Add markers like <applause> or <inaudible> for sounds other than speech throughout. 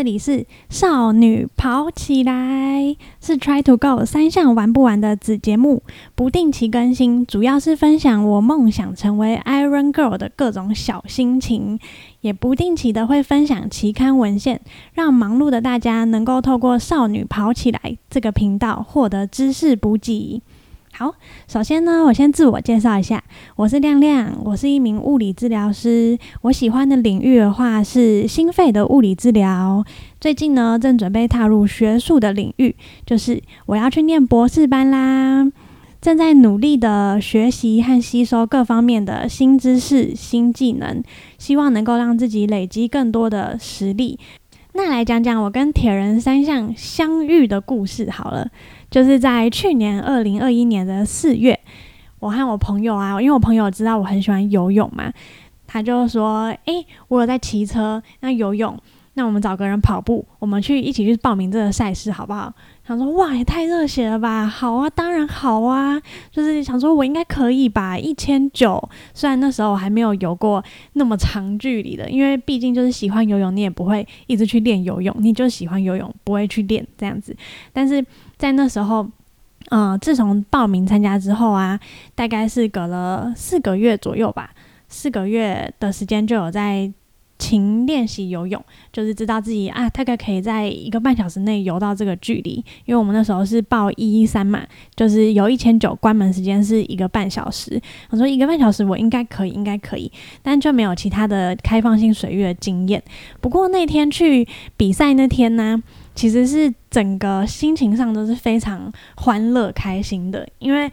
这里是少女跑起来，是 Try to Go 三项玩不完的子节目，不定期更新，主要是分享我梦想成为 Iron Girl 的各种小心情，也不定期的会分享期刊文献，让忙碌的大家能够透过少女跑起来这个频道获得知识补给。好，首先呢，我先自我介绍一下，我是亮亮，我是一名物理治疗师。我喜欢的领域的话是心肺的物理治疗。最近呢，正准备踏入学术的领域，就是我要去念博士班啦。正在努力的学习和吸收各方面的新知识、新技能，希望能够让自己累积更多的实力。再来讲讲我跟铁人三项相遇的故事好了。就是在去年二零二一年的四月，我和我朋友啊，因为我朋友知道我很喜欢游泳嘛，他就说：“诶，我有在骑车，那游泳，那我们找个人跑步，我们去一起去报名这个赛事好不好？”想说：“哇，也太热血了吧！”好啊，当然好啊，就是想说我应该可以吧，一千九。虽然那时候我还没有游过那么长距离的，因为毕竟就是喜欢游泳，你也不会一直去练游泳，你就喜欢游泳，不会去练这样子，但是。在那时候，嗯，自从报名参加之后啊，大概是隔了四个月左右吧，四个月的时间就有在勤练习游泳，就是知道自己啊，大概可以在一个半小时内游到这个距离。因为我们那时候是报一一三嘛，就是游一千九，关门时间是一个半小时。我说一个半小时我应该可以，应该可以，但就没有其他的开放性水域的经验。不过那天去比赛那天呢？其实是整个心情上都是非常欢乐开心的，因为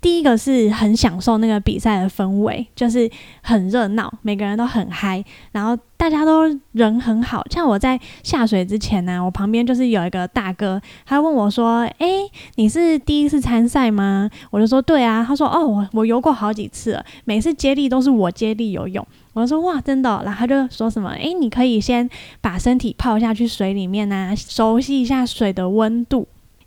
第一个是很享受那个比赛的氛围，就是很热闹，每个人都很嗨，然后大家都人很好。像我在下水之前呢，我旁边就是有一个大哥，他问我说：“诶，你是第一次参赛吗？”我就说：“对啊。”他说：“哦，我我游过好几次了，每次接力都是我接力游泳。”我就说哇，真的，然后他就说什么，诶，你可以先把身体泡下去水里面啊，熟悉一下水的温度，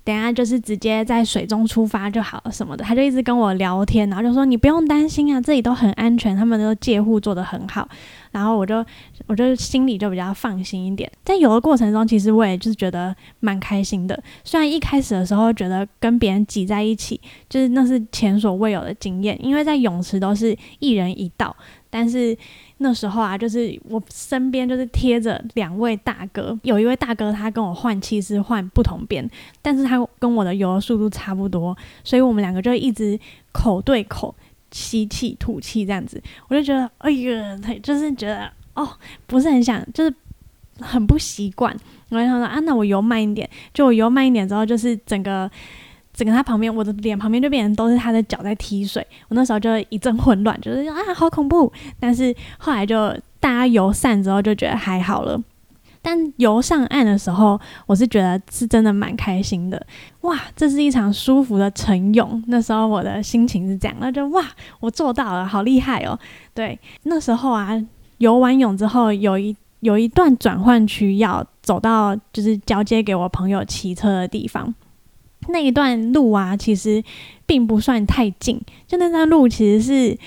等下就是直接在水中出发就好了什么的。他就一直跟我聊天，然后就说你不用担心啊，这里都很安全，他们都戒护做得很好。然后我就我就心里就比较放心一点。在游的过程中，其实我也就是觉得蛮开心的。虽然一开始的时候觉得跟别人挤在一起，就是那是前所未有的经验，因为在泳池都是一人一道。但是那时候啊，就是我身边就是贴着两位大哥，有一位大哥他跟我换气是换不同边，但是他跟我的游的速度差不多，所以我们两个就一直口对口吸气吐气这样子，我就觉得哎呀，他就是觉得哦，不是很想，就是很不习惯。我就想说啊，那我游慢一点，就我游慢一点之后，就是整个。整个他旁边，我的脸旁边就变成都是他的脚在踢水，我那时候就一阵混乱，就是啊好恐怖。但是后来就大家游散之后就觉得还好了。但游上岸的时候，我是觉得是真的蛮开心的。哇，这是一场舒服的晨泳。那时候我的心情是这样，那就哇，我做到了，好厉害哦。对，那时候啊，游完泳之后有一有一段转换区要走到，就是交接给我朋友骑车的地方。那一段路啊，其实并不算太近，就那段路其实是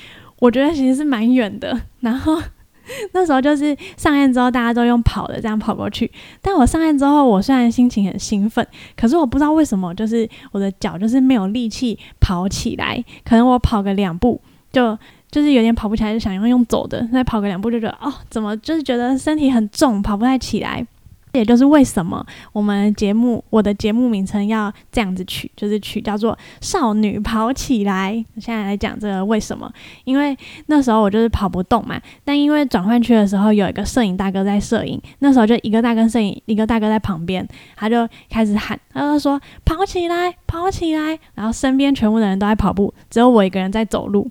我觉得其实是蛮远的。<laughs> 然后 <laughs> 那时候就是上岸之后，大家都用跑的这样跑过去。但我上岸之后，我虽然心情很兴奋，可是我不知道为什么，就是我的脚就是没有力气跑起来。可能我跑个两步，就就是有点跑不起来，就想要用走的。再跑个两步，就觉得哦，怎么就是觉得身体很重，跑不太起来。也就是为什么我们节目我的节目名称要这样子取，就是取叫做“少女跑起来”。现在来讲这个为什么？因为那时候我就是跑不动嘛，但因为转换区的时候有一个摄影大哥在摄影，那时候就一个大哥摄影，一个大哥在旁边，他就开始喊，他就说“跑起来，跑起来”，然后身边全部的人都在跑步，只有我一个人在走路，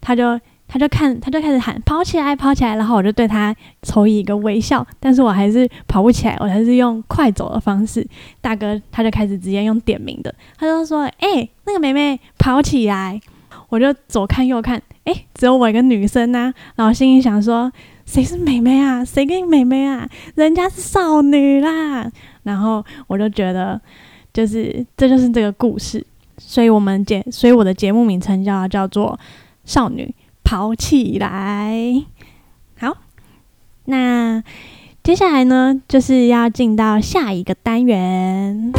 他就。他就看，他就开始喊跑起来，跑起来，然后我就对他投以一个微笑，但是我还是跑不起来，我还是用快走的方式。大哥他就开始直接用点名的，他就说：“哎，那个妹妹跑起来！”我就左看右看，哎，只有我一个女生呐。然后心里想说：“谁是妹妹啊？谁跟你妹妹啊？人家是少女啦！”然后我就觉得，就是这就是这个故事，所以我们节，所以我的节目名称叫叫做少女。跑起来！好，那接下来呢，就是要进到下一个单元。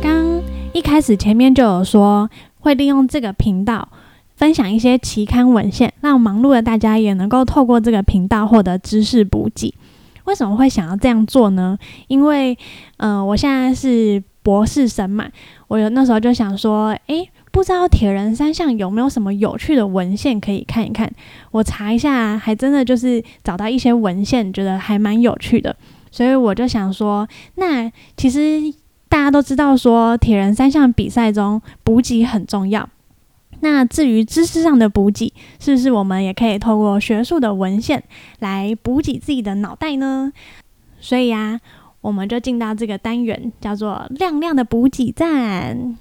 刚一开始前面就有说，会利用这个频道分享一些期刊文献，让忙碌的大家也能够透过这个频道获得知识补给。为什么会想要这样做呢？因为，嗯，我现在是博士生嘛，我有那时候就想说，诶，不知道铁人三项有没有什么有趣的文献可以看一看？我查一下，还真的就是找到一些文献，觉得还蛮有趣的，所以我就想说，那其实大家都知道说，铁人三项比赛中补给很重要。那至于知识上的补给，是不是我们也可以透过学术的文献来补给自己的脑袋呢？所以呀，我们就进到这个单元，叫做“亮亮的补给站”。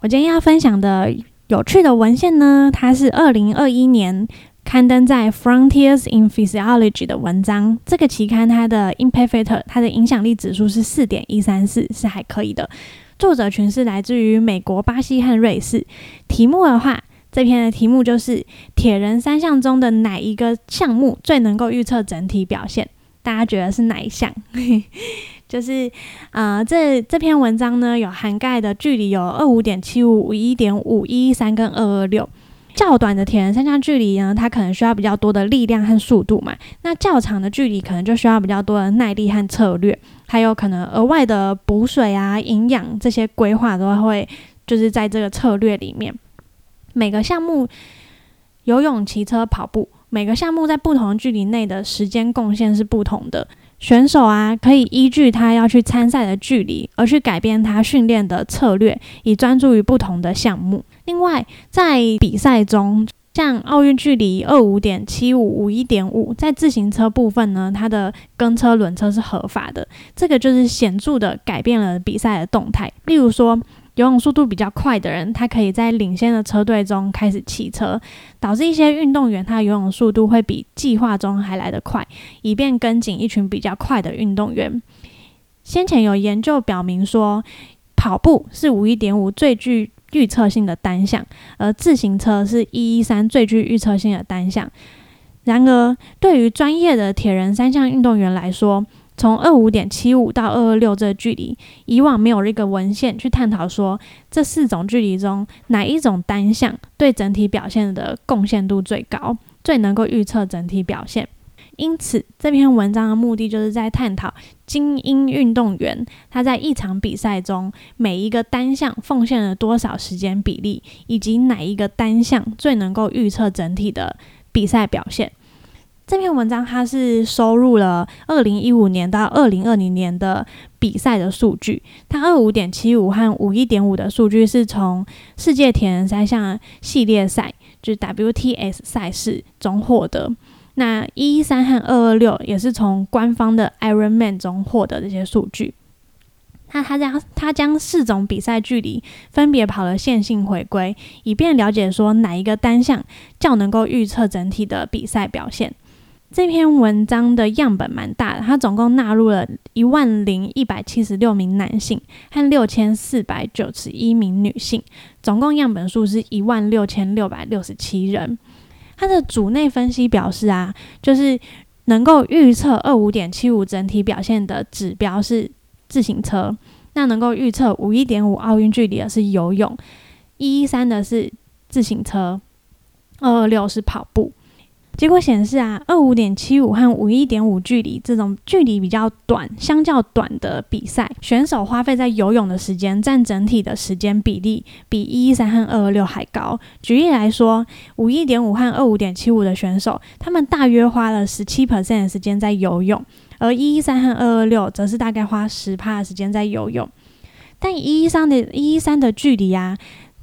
我今天要分享的有趣的文献呢，它是二零二一年刊登在《Frontiers in Physiology》的文章。这个期刊它的 impact factor，它的影响力指数是四点一三四，是还可以的。作者群是来自于美国、巴西和瑞士。题目的话，这篇的题目就是铁人三项中的哪一个项目最能够预测整体表现？大家觉得是哪一项？<laughs> 就是呃，这这篇文章呢，有涵盖的距离有二五点七五、五一点五、一一三跟二二六。较短的铁人三项距离呢，它可能需要比较多的力量和速度嘛。那较长的距离可能就需要比较多的耐力和策略，还有可能额外的补水啊、营养这些规划都会就是在这个策略里面。每个项目，游泳、骑车、跑步，每个项目在不同距离内的时间贡献是不同的。选手啊，可以依据他要去参赛的距离，而去改变他训练的策略，以专注于不同的项目。另外，在比赛中，像奥运距离二五点七五、五一点五，在自行车部分呢，它的跟车轮车是合法的，这个就是显著的改变了比赛的动态。例如说。游泳速度比较快的人，他可以在领先的车队中开始骑车，导致一些运动员他游泳速度会比计划中还来得快，以便跟紧一群比较快的运动员。先前有研究表明说，跑步是五一点五最具预测性的单项，而自行车是一一三最具预测性的单项。然而，对于专业的铁人三项运动员来说，从二五点七五到二二六这个距离，以往没有一个文献去探讨说这四种距离中哪一种单项对整体表现的贡献度最高，最能够预测整体表现。因此，这篇文章的目的就是在探讨精英运动员他在一场比赛中每一个单项奉献了多少时间比例，以及哪一个单项最能够预测整体的比赛表现。这篇文章它是收录了二零一五年到二零二零年的比赛的数据。它二五点七五和五一点五的数据是从世界铁人三项系列赛，就是 WTS 赛事中获得。那一一三和二二六也是从官方的 Ironman 中获得这些数据。那他将他将四种比赛距离分别跑了线性回归，以便了解说哪一个单项较能够预测整体的比赛表现。这篇文章的样本蛮大的，它总共纳入了一万零一百七十六名男性和六千四百九十一名女性，总共样本数是一万六千六百六十七人。它的组内分析表示啊，就是能够预测二五点七五整体表现的指标是自行车，那能够预测五一点五奥运距离的是游泳，一一三的是自行车，二二六是跑步。结果显示啊，二五点七五和五一点五距离这种距离比较短、相较短的比赛，选手花费在游泳的时间占整体的时间比例比一一三和二二六还高。举例来说，五一点五和二五点七五的选手，他们大约花了十七 percent 的时间在游泳，而一一三和二二六则是大概花十趴的时间在游泳。但一一三的一一三的距离啊。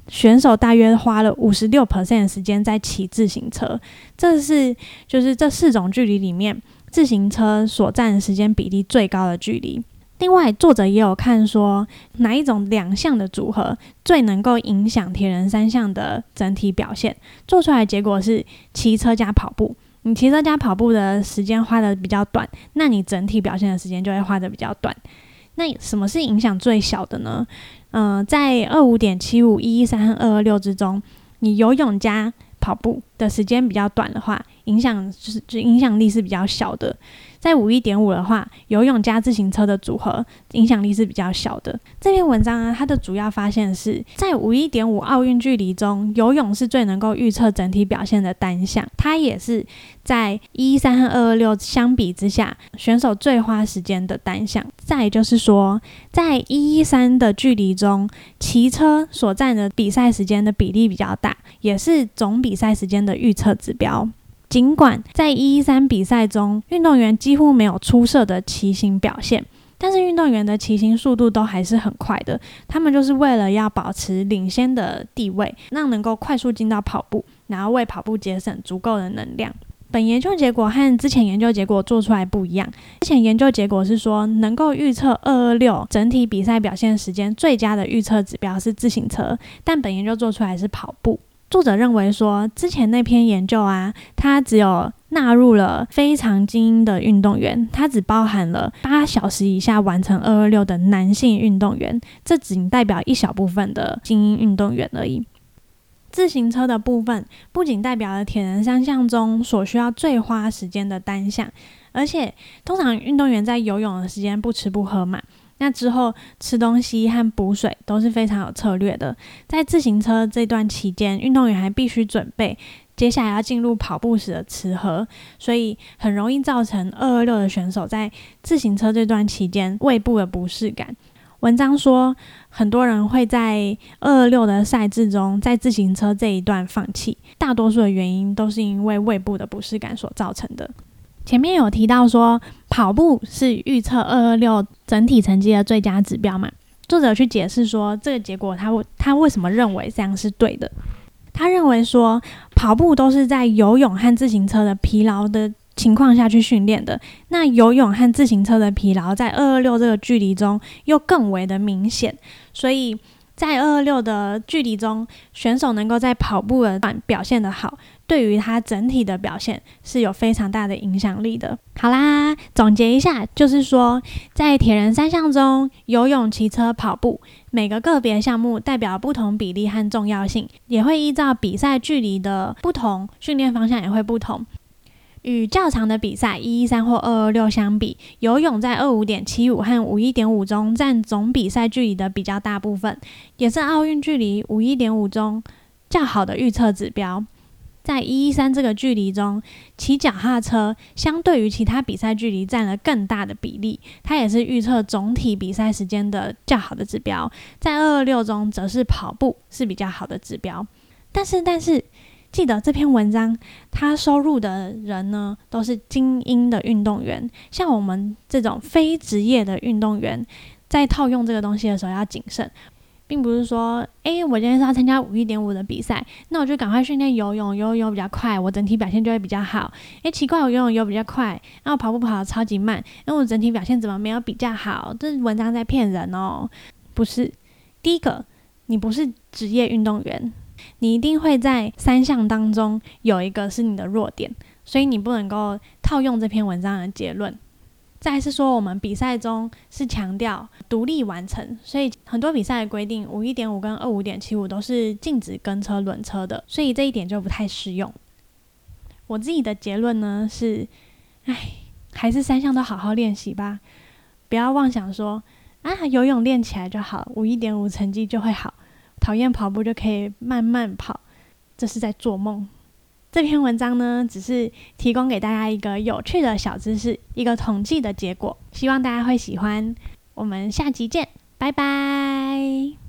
选手大约花了五十六 percent 的时间在骑自行车，这是就是这四种距离里面自行车所占时间比例最高的距离。另外，作者也有看说哪一种两项的组合最能够影响铁人三项的整体表现，做出来结果是骑车加跑步。你骑车加跑步的时间花的比较短，那你整体表现的时间就会花的比较短。那什么是影响最小的呢？嗯，在二五点七五、一一三和二二六之中，你游泳加跑步的时间比较短的话，影响就是就影响力是比较小的。在五一点五的话，游泳加自行车的组合影响力是比较小的。这篇文章啊，它的主要发现是在五一点五奥运距离中，游泳是最能够预测整体表现的单项。它也是在一三和二二六相比之下，选手最花时间的单项。再就是说，在一一三的距离中，骑车所占的比赛时间的比例比较大，也是总比赛时间的预测指标。尽管在一一三比赛中，运动员几乎没有出色的骑行表现，但是运动员的骑行速度都还是很快的。他们就是为了要保持领先的地位，让能够快速进到跑步，然后为跑步节省足够的能量。本研究结果和之前研究结果做出来不一样。之前研究结果是说，能够预测二二六整体比赛表现时间最佳的预测指标是自行车，但本研究做出来是跑步。作者认为说，之前那篇研究啊，它只有纳入了非常精英的运动员，它只包含了八小时以下完成二二六的男性运动员，这仅代表一小部分的精英运动员而已。自行车的部分不仅代表了铁人三项中所需要最花时间的单项，而且通常运动员在游泳的时间不吃不喝嘛。那之后吃东西和补水都是非常有策略的。在自行车这段期间，运动员还必须准备接下来要进入跑步时的吃喝，所以很容易造成二二六的选手在自行车这段期间胃部的不适感。文章说，很多人会在二二六的赛制中，在自行车这一段放弃，大多数的原因都是因为胃部的不适感所造成的。前面有提到说，跑步是预测二二六整体成绩的最佳指标嘛？作者去解释说，这个结果他他为什么认为这样是对的？他认为说，跑步都是在游泳和自行车的疲劳的情况下去训练的。那游泳和自行车的疲劳在二二六这个距离中又更为的明显，所以。在二二六的距离中，选手能够在跑步的段表现得好，对于他整体的表现是有非常大的影响力的。好啦，总结一下，就是说，在铁人三项中，游泳、骑车、跑步，每个个别项目代表不同比例和重要性，也会依照比赛距离的不同，训练方向也会不同。与较长的比赛一一三或二二六相比，游泳在二五点七五和五一点五中占总比赛距离的比较大部分，也是奥运距离五一点五中较好的预测指标。在一一三这个距离中，骑脚踏车相对于其他比赛距离占了更大的比例，它也是预测总体比赛时间的较好的指标。在二二六中，则是跑步是比较好的指标。但是，但是。记得这篇文章，他收入的人呢，都是精英的运动员。像我们这种非职业的运动员，在套用这个东西的时候要谨慎，并不是说，诶，我今天是要参加五一点五的比赛，那我就赶快训练游泳，游泳比较快，我整体表现就会比较好。诶，奇怪，我游泳游比较快，然后跑步跑的超级慢，那我整体表现怎么没有比较好？这文章在骗人哦，不是。第一个，你不是职业运动员。你一定会在三项当中有一个是你的弱点，所以你不能够套用这篇文章的结论。再是说，我们比赛中是强调独立完成，所以很多比赛的规定五一点五跟二五点七五都是禁止跟车轮车的，所以这一点就不太适用。我自己的结论呢是，唉，还是三项都好好练习吧，不要妄想说啊游泳练起来就好，五一点五成绩就会好。讨厌跑步就可以慢慢跑，这是在做梦。这篇文章呢，只是提供给大家一个有趣的小知识，一个统计的结果，希望大家会喜欢。我们下集见，拜拜。